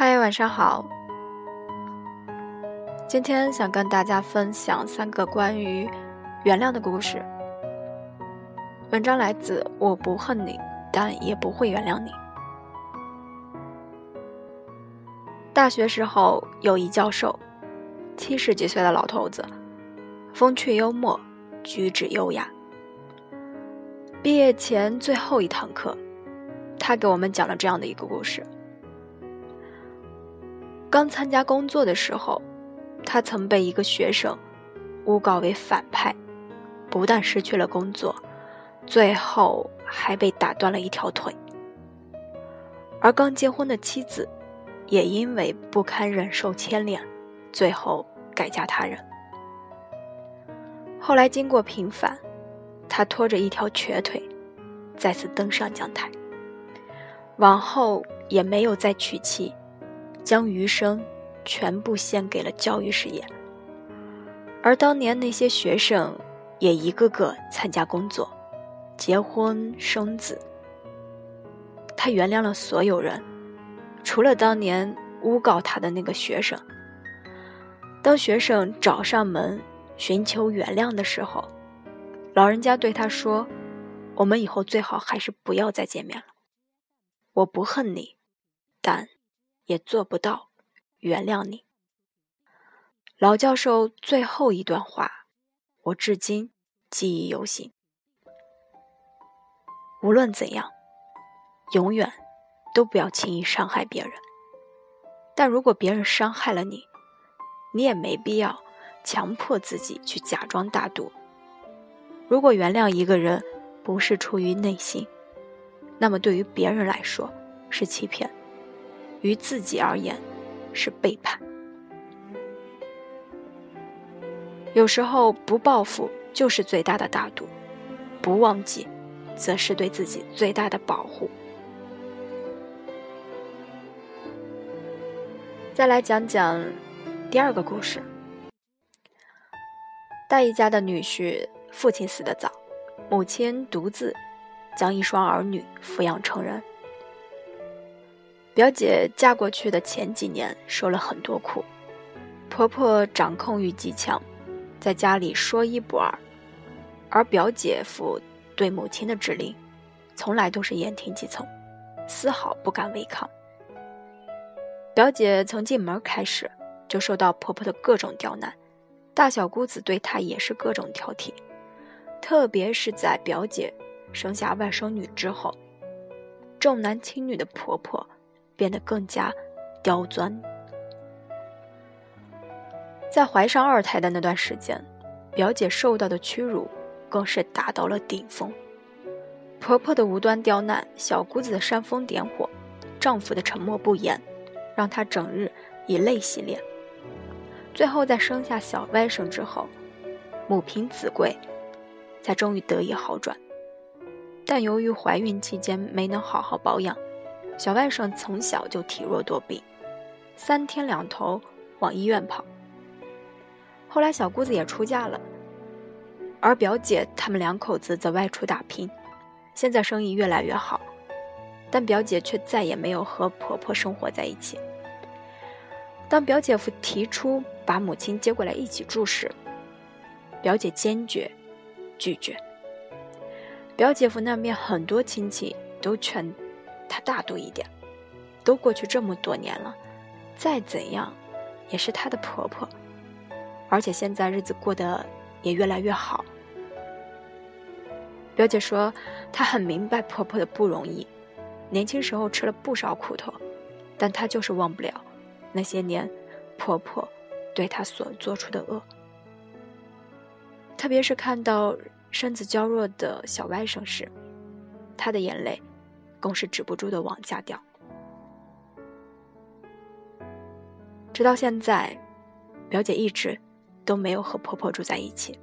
嗨，晚上好。今天想跟大家分享三个关于原谅的故事。文章来自《我不恨你，但也不会原谅你》。大学时候有一教授，七十几岁的老头子，风趣幽默，举止优雅。毕业前最后一堂课，他给我们讲了这样的一个故事。刚参加工作的时候，他曾被一个学生诬告为反派，不但失去了工作，最后还被打断了一条腿。而刚结婚的妻子，也因为不堪忍受牵连，最后改嫁他人。后来经过平反，他拖着一条瘸腿，再次登上讲台。往后也没有再娶妻。将余生全部献给了教育事业，而当年那些学生也一个个参加工作、结婚生子。他原谅了所有人，除了当年诬告他的那个学生。当学生找上门寻求原谅的时候，老人家对他说：“我们以后最好还是不要再见面了。我不恨你，但……”也做不到原谅你。老教授最后一段话，我至今记忆犹新。无论怎样，永远都不要轻易伤害别人。但如果别人伤害了你，你也没必要强迫自己去假装大度。如果原谅一个人不是出于内心，那么对于别人来说是欺骗。于自己而言，是背叛。有时候不报复就是最大的大度，不忘记，则是对自己最大的保护。再来讲讲第二个故事。大姨家的女婿父亲死得早，母亲独自将一双儿女抚养成人。表姐嫁过去的前几年受了很多苦，婆婆掌控欲极强，在家里说一不二，而表姐夫对母亲的指令，从来都是言听计从，丝毫不敢违抗。表姐从进门开始就受到婆婆的各种刁难，大小姑子对她也是各种挑剔，特别是在表姐生下外甥女之后，重男轻女的婆婆。变得更加刁钻。在怀上二胎的那段时间，表姐受到的屈辱更是达到了顶峰。婆婆的无端刁难，小姑子的煽风点火，丈夫的沉默不言，让她整日以泪洗脸。最后在生下小外甥之后，母凭子贵，才终于得以好转。但由于怀孕期间没能好好保养。小外甥从小就体弱多病，三天两头往医院跑。后来小姑子也出嫁了，而表姐他们两口子则外出打拼，现在生意越来越好，但表姐却再也没有和婆婆生活在一起。当表姐夫提出把母亲接过来一起住时，表姐坚决拒绝。表姐夫那边很多亲戚都劝。她大度一点，都过去这么多年了，再怎样，也是她的婆婆，而且现在日子过得也越来越好。表姐说，她很明白婆婆的不容易，年轻时候吃了不少苦头，但她就是忘不了那些年婆婆对她所做出的恶，特别是看到身子娇弱的小外甥时，她的眼泪。更是止不住的往下掉，直到现在，表姐一直都没有和婆婆住在一起，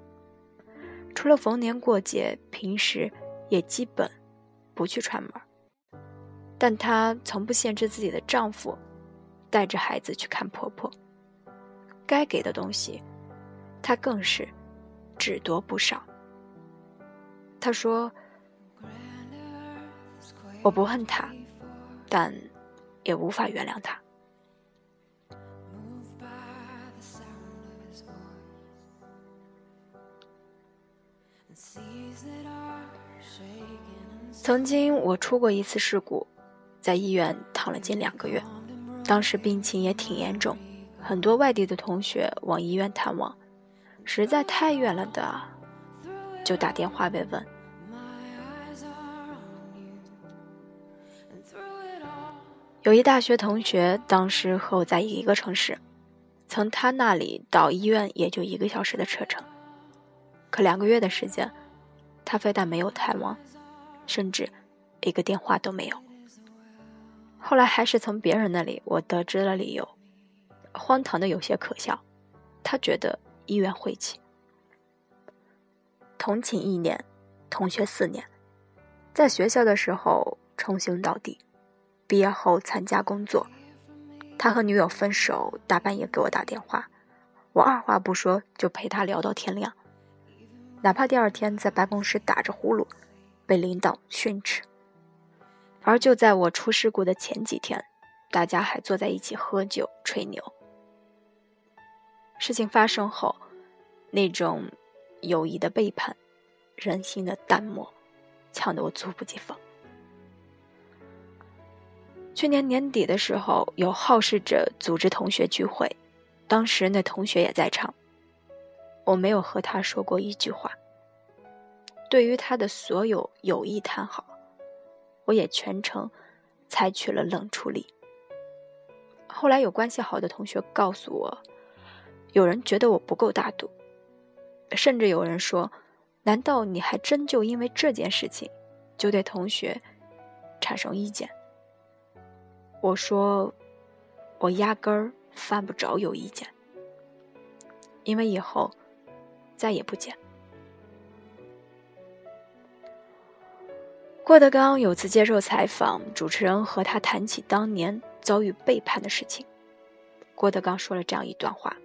除了逢年过节，平时也基本不去串门。但她从不限制自己的丈夫带着孩子去看婆婆，该给的东西，她更是只多不少。她说。我不恨他但也无法原谅他。曾经我出过一次事故在医院躺了近两个月当时病情也挺严重很多外地的同学往医院探望实在太远了的就打电话慰问有一大学同学当时和我在一个城市，从他那里到医院也就一个小时的车程，可两个月的时间，他非但没有探望。甚至一个电话都没有。后来还是从别人那里我得知了理由，荒唐的有些可笑。他觉得医院晦气。同寝一年，同学四年，在学校的时候称兄道弟，毕业后参加工作，他和女友分手，大半夜给我打电话，我二话不说就陪他聊到天亮，哪怕第二天在办公室打着呼噜。被领导训斥，而就在我出事故的前几天，大家还坐在一起喝酒吹牛。事情发生后，那种友谊的背叛、人心的淡漠，呛得我猝不及防。去年年底的时候，有好事者组织同学聚会，当时那同学也在场，我没有和他说过一句话。对于他的所有有意谈好，我也全程采取了冷处理。后来有关系好的同学告诉我，有人觉得我不够大度，甚至有人说：“难道你还真就因为这件事情就对同学产生意见？”我说：“我压根儿犯不着有意见，因为以后再也不见。”郭德纲有次接受采访，主持人和他谈起当年遭遇背叛的事情。郭德纲说了这样一段话：“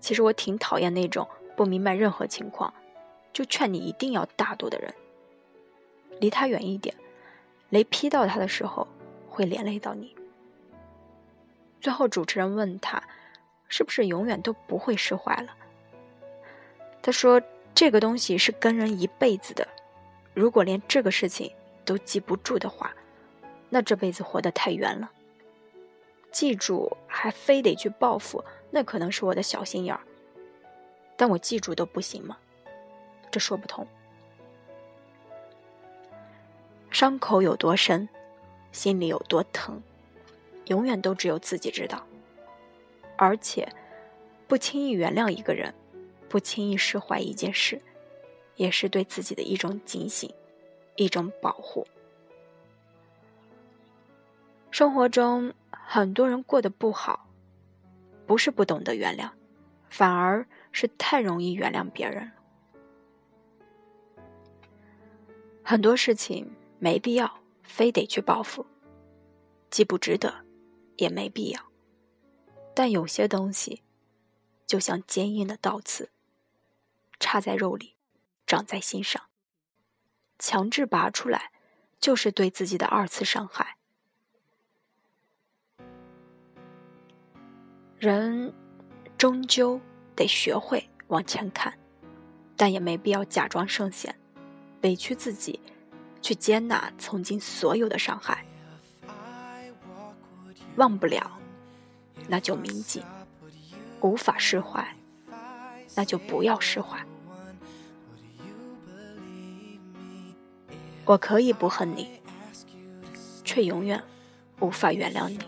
其实我挺讨厌那种不明白任何情况，就劝你一定要大度的人。离他远一点，雷劈到他的时候会连累到你。”最后，主持人问他：“是不是永远都不会释怀了？”他说：“这个东西是跟人一辈子的。”如果连这个事情都记不住的话，那这辈子活得太冤了。记住还非得去报复，那可能是我的小心眼儿。但我记住都不行吗？这说不通。伤口有多深，心里有多疼，永远都只有自己知道。而且，不轻易原谅一个人，不轻易释怀一件事。也是对自己的一种警醒，一种保护。生活中很多人过得不好，不是不懂得原谅，反而是太容易原谅别人。很多事情没必要非得去报复，既不值得，也没必要。但有些东西，就像坚硬的刀刺，插在肉里。长在心上，强制拔出来，就是对自己的二次伤害。人终究得学会往前看，但也没必要假装圣贤，委屈自己，去接纳曾经所有的伤害。忘不了，那就铭记；无法释怀，那就不要释怀。我可以不恨你，却永远无法原谅你。